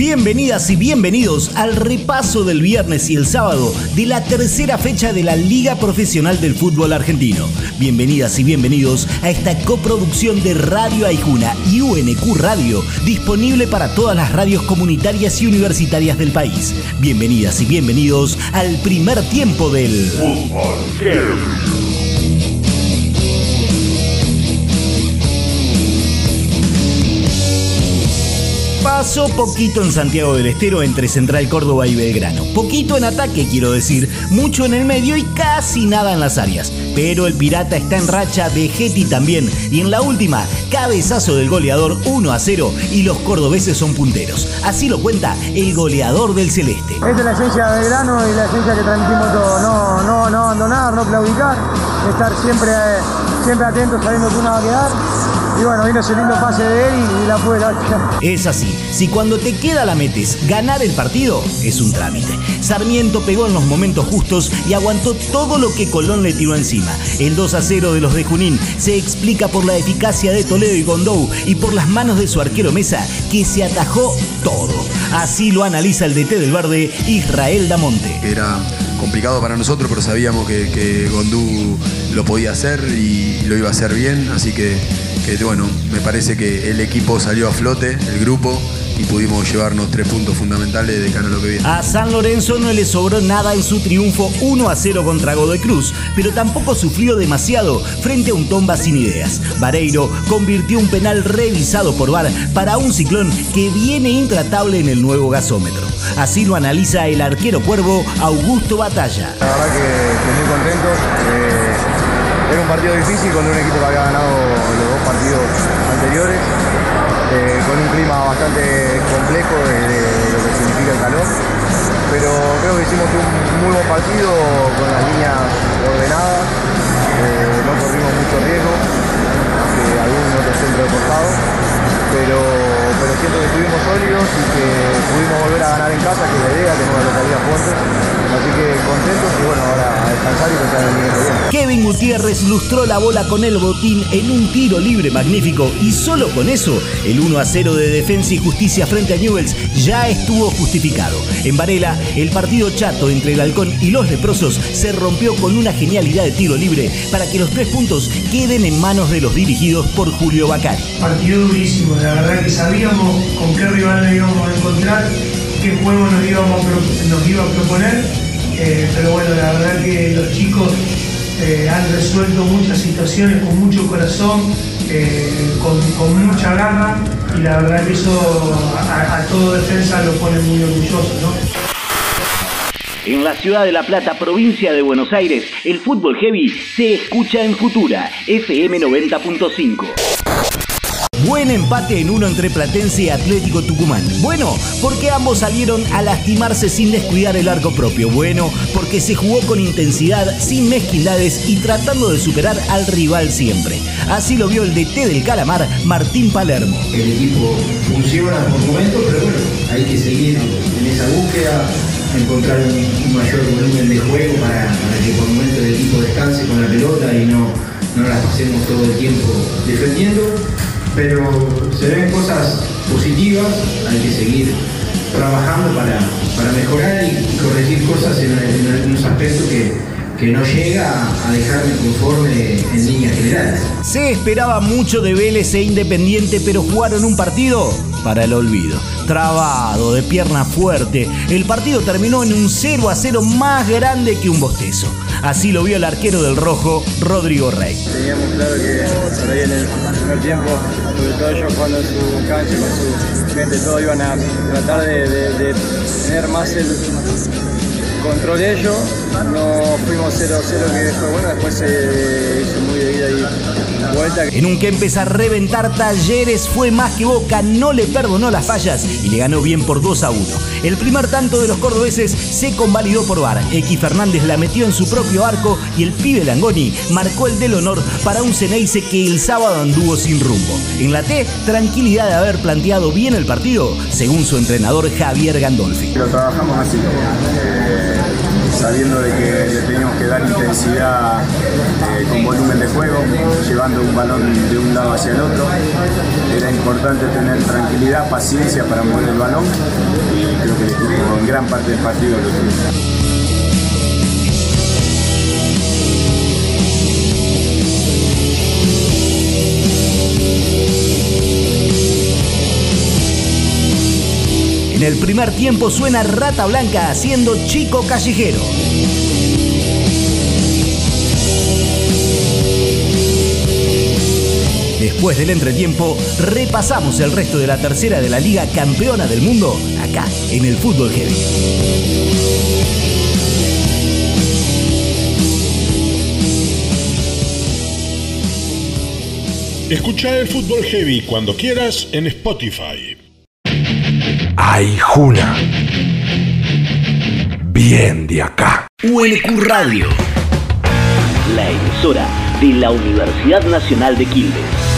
Bienvenidas y bienvenidos al repaso del viernes y el sábado de la tercera fecha de la Liga Profesional del Fútbol Argentino. Bienvenidas y bienvenidos a esta coproducción de Radio Aijuna y UNQ Radio, disponible para todas las radios comunitarias y universitarias del país. Bienvenidas y bienvenidos al primer tiempo del Fútbol Pasó poquito en Santiago del Estero entre Central Córdoba y Belgrano. Poquito en ataque, quiero decir, mucho en el medio y casi nada en las áreas. Pero el Pirata está en racha de Getty también. Y en la última, cabezazo del goleador 1 a 0 y los cordobeses son punteros. Así lo cuenta el goleador del Celeste. Esta es la esencia de Belgrano y la esencia que transmitimos todos. No, no, no abandonar, no claudicar, estar siempre, siempre atentos sabiendo que uno va a quedar y bueno, vino ese lindo pase de él y, la fue Es así, si cuando te queda la metes, ganar el partido es un trámite. Sarmiento pegó en los momentos justos y aguantó todo lo que Colón le tiró encima. El 2 a 0 de los de Junín se explica por la eficacia de Toledo y Gondou y por las manos de su arquero Mesa, que se atajó todo. Así lo analiza el DT del Verde, Israel Damonte. Era complicado para nosotros, pero sabíamos que, que Gondú lo podía hacer y lo iba a hacer bien, así que que bueno, me parece que el equipo salió a flote, el grupo, y pudimos llevarnos tres puntos fundamentales de cara a lo que viene. A San Lorenzo no le sobró nada en su triunfo 1 a 0 contra Godoy Cruz, pero tampoco sufrió demasiado frente a un Tomba sin ideas. Vareiro convirtió un penal revisado por VAR para un ciclón que viene intratable en el nuevo gasómetro. Así lo analiza el arquero cuervo Augusto Batalla. La verdad que, muy contento. Eh, un partido difícil con un equipo que había ganado los dos partidos anteriores, eh, con un clima bastante complejo de, lo que significa el calor. Pero creo que hicimos un muy buen partido con las Lustró la bola con el botín en un tiro libre magnífico y solo con eso el 1 a 0 de Defensa y Justicia frente a Newells ya estuvo justificado. En Varela, el partido chato entre el Halcón y los leprosos se rompió con una genialidad de tiro libre para que los tres puntos queden en manos de los dirigidos por Julio Bacari. Partido durísimo, la verdad que sabíamos con qué rival nos íbamos a encontrar qué juego nos, íbamos iba a proponer, eh, pero bueno, la verdad que los chicos eh, han resuelto muchas situaciones con mucho corazón, eh, con, mucha garra y la verdad que eso a, todo defensa lo pone muy orgulloso. ¿no? En la ciudad de La Plata, provincia de Buenos Aires, el fútbol heavy se escucha en Futura, FM 90.5. Buen empate en uno entre Platense y Atlético Tucumán. Bueno, porque ambos salieron a lastimarse sin descuidar el arco propio. Bueno, porque se jugó con intensidad, sin mezquindades y tratando de superar al rival siempre. Así lo vio el DT del Calamar, Martín Palermo. El equipo funciona por momentos, pero bueno, hay que seguir en esa búsqueda, encontrar un, mayor volumen de juego para, que por momentos el equipo descanse con la pelota y no, no la pasemos todo el tiempo defendiendo pero se ven cosas positivas, hay que seguir trabajando para, mejorar y corregir cosas en, algunos aspectos que, que no llega a dejarme conforme en líneas generales. Se esperaba mucho de Vélez e Independiente, pero jugaron un partido para el olvido. Trabado, de pierna fuerte, el partido terminó en un 0 a 0 más grande que un bostezo. Así lo vio el arquero del rojo, Rodrigo Rey. Teníamos claro que por ahí en el primer tiempo, sobre todo ellos jugando en su cancha, con su gente, todos iban a tratar de, tener más el control de ellos. No fuimos 0-0 que fue bueno, después se hizo muy de vida y en un que empezó a reventar talleres fue más que Boca, no le perdonó las fallas y le ganó bien por 2 a 1. El primer tanto de los cordobeses se convalidó por VAR. X Fernández la metió en su propio arco y el pibe Langoni marcó el del honor para un Ceneice que el sábado anduvo sin rumbo. En la T, tranquilidad de haber planteado bien el partido, según su entrenador Javier Gandolfi. Lo trabajamos así. Eh, sabiendo de que le teníamos que dar intensidad eh, con volumen de juego, llevando un balón de un lado hacia el otro. Era importante tener tranquilidad, paciencia para mover el balón y creo que en gran parte del partido lo tuvo. En el primer tiempo suena Rata Blanca haciendo Chico Callejero. Después del entretiempo, repasamos el resto de la tercera de la Liga Campeona del Mundo acá en el Fútbol Heavy. Escucha el Fútbol Heavy cuando quieras en Spotify. Ay, Juna. Bien de acá. UNQ Radio. La emisora de la Universidad Nacional de Quilmes.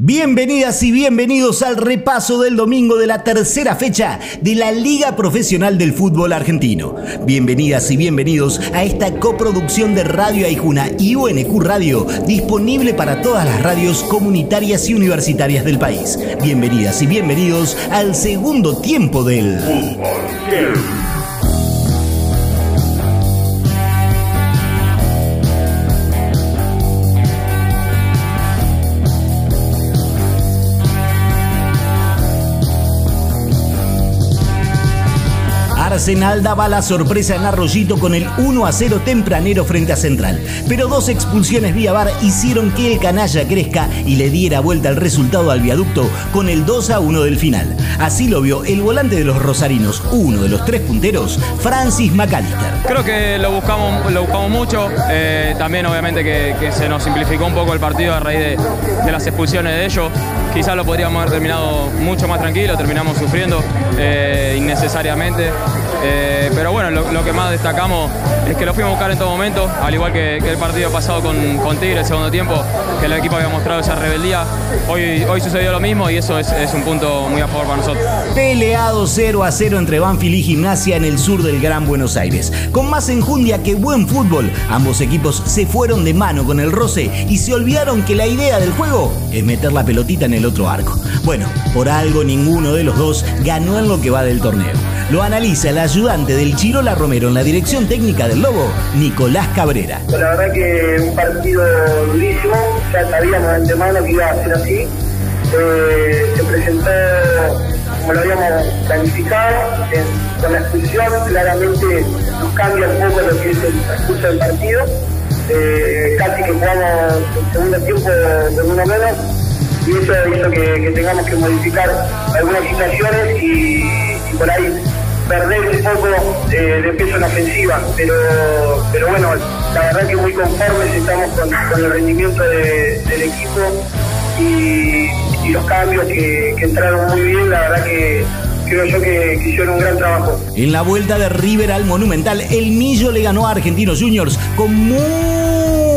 Bienvenidas y bienvenidos al repaso del domingo de la tercera fecha de la Liga Profesional del Fútbol Argentino. Bienvenidas y bienvenidos a esta coproducción de Radio Aijuna y UNQ Radio, disponible para todas las radios comunitarias y universitarias del país. Bienvenidas y bienvenidos al segundo tiempo del Fútbol. Arsenal daba la sorpresa en Arroyito con el 1 a 0 tempranero frente a Central. Pero dos expulsiones vía VAR hicieron que el canalla crezca y le diera vuelta el resultado al viaducto con el 2 a 1 del final. Así lo vio el volante de los rosarinos, uno de los tres punteros, Francis McAllister. Creo que lo buscamos, lo buscamos mucho. Eh, también obviamente que, se nos simplificó un poco el partido a raíz de, las expulsiones de ellos. Quizás lo podríamos haber terminado mucho más tranquilo, terminamos sufriendo eh, innecesariamente. Eh, pero bueno, lo, que más destacamos es que lo fuimos a buscar en todo momento, al igual que, el partido pasado con, con, Tigre, el segundo tiempo, que el equipo había mostrado esa rebeldía. Hoy, hoy sucedió lo mismo y eso es, un punto muy a favor para nosotros. Peleado 0 a 0 entre Banfield y Gimnasia en el sur del Gran Buenos Aires. Con más enjundia que buen fútbol, ambos equipos se fueron de mano con el roce y se olvidaron que la idea del juego es meter la pelotita en el otro arco. Bueno, por algo ninguno de los dos ganó en lo que va del torneo. Lo analiza el ayudante del Chirola Romero en la dirección técnica del Lobo, Nicolás Cabrera. La verdad que un partido durísimo, ya sabíamos de antemano que iba a ser así. Eh, se presentó como lo habíamos planificado, con la expulsión, claramente nos cambia un poco lo que es el transcurso del partido. Eh, casi que jugamos el segundo tiempo de uno menos y eso hizo que, tengamos que modificar algunas situaciones y por ahí perder un poco eh, de peso en ofensiva, pero, pero bueno, la verdad que muy conformes estamos con, el rendimiento del equipo y, los cambios que, entraron muy bien, la verdad que creo yo que, que, hicieron un gran trabajo. En la vuelta de River al Monumental, el Millo le ganó a Argentinos Juniors con muy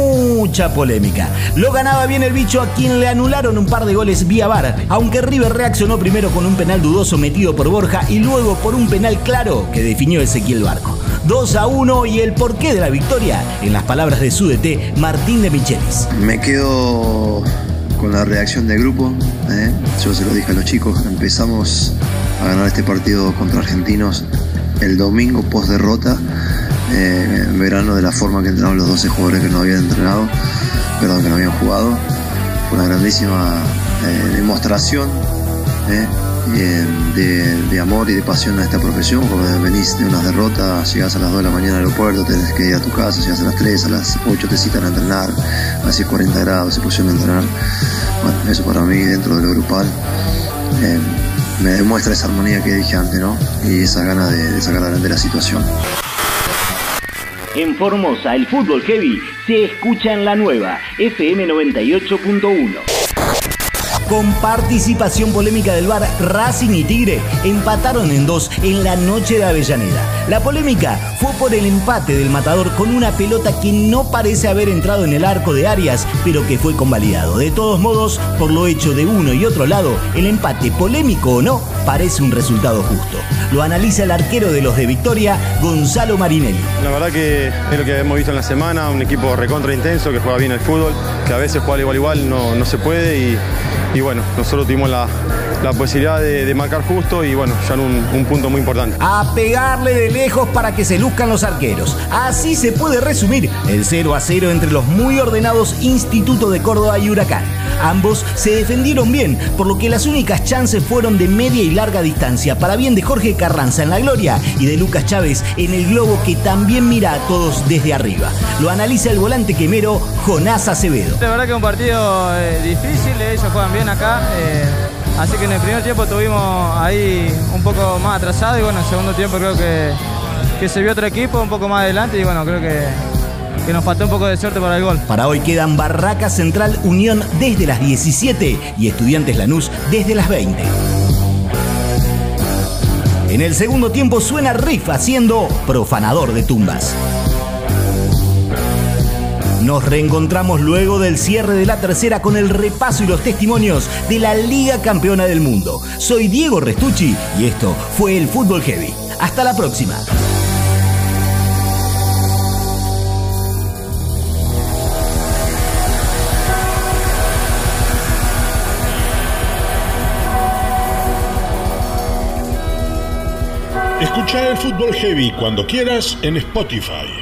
mucha polémica. Lo ganaba bien el bicho a quien le anularon un par de goles vía VAR, aunque River reaccionó primero con un penal dudoso metido por Borja y luego por un penal claro que definió Ezequiel Barco. 2 a 1 y el porqué de la victoria, en las palabras de su DT, Martín de Michelis. Me quedo con la reacción del grupo. ¿eh? Yo se lo dije a los chicos, empezamos a ganar este partido contra Argentinos el domingo post derrota eh, en verano de la forma que entraron los 12 jugadores que no habían entrenado, perdón, que no habían jugado. Fue una grandísima eh, demostración eh, de, amor y de pasión a esta profesión. Cuando venís de unas derrotas, llegás a las 2 de la mañana al aeropuerto, tenés que ir a tu casa, llegas a las 3, a las 8 te citan a entrenar, hace 40 grados, se pusieron a entrenar. Bueno, eso para mí dentro de lo grupal me demuestra esa armonía que dije antes, ¿no? Y esa gana de, de sacar adelante la situación. En Formosa, el fútbol heavy se escucha en la nueva FM 98.1. Con participación polémica del VAR, Racing y Tigre empataron en dos en la noche de Avellaneda. La polémica fue por el empate del matador con una pelota que no parece haber entrado en el arco de Arias, pero que fue convalidado. De todos modos, por lo hecho de uno y otro lado, el empate, polémico o no, parece un resultado justo. Lo analiza el arquero de los de Victoria, Gonzalo Marinelli. La verdad que es lo que hemos visto en la semana, un equipo recontra intenso que juega bien el fútbol, que a veces juega igual igual no, no se puede y, y bueno, nosotros tuvimos la, la posibilidad de, de marcar justo y bueno, ya en un, un punto muy importante. A pegarle de lejos para que se luzcan los arqueros. Así se puede resumir el 0 a 0 entre los muy ordenados Instituto de Córdoba y Huracán. Ambos se defendieron bien, por lo que las únicas chances fueron de media y larga distancia, para bien de Jorge Carranza en la gloria y de Lucas Chávez en el globo que también mira a todos desde arriba. Lo analiza el volante quemero Jonás Acevedo. La verdad que es un partido eh, difícil, ellos juegan bien acá. eh, así que en el primer tiempo estuvimos ahí un poco más atrasados y bueno, en el segundo tiempo creo que, que se vio otro equipo un poco más adelante y bueno, creo que, que nos faltó un poco de suerte para el gol. Para hoy quedan Barraca Central Unión desde las 17 y Estudiantes Lanús desde las 20. En el segundo tiempo suena Riff haciendo profanador de tumbas. Nos reencontramos luego del cierre de la tercera con el repaso y los testimonios de la Liga Campeona del Mundo. Soy Diego Restucci y esto fue el Fútbol Heavy. Hasta la próxima. Escucha el Fútbol Heavy cuando quieras en Spotify.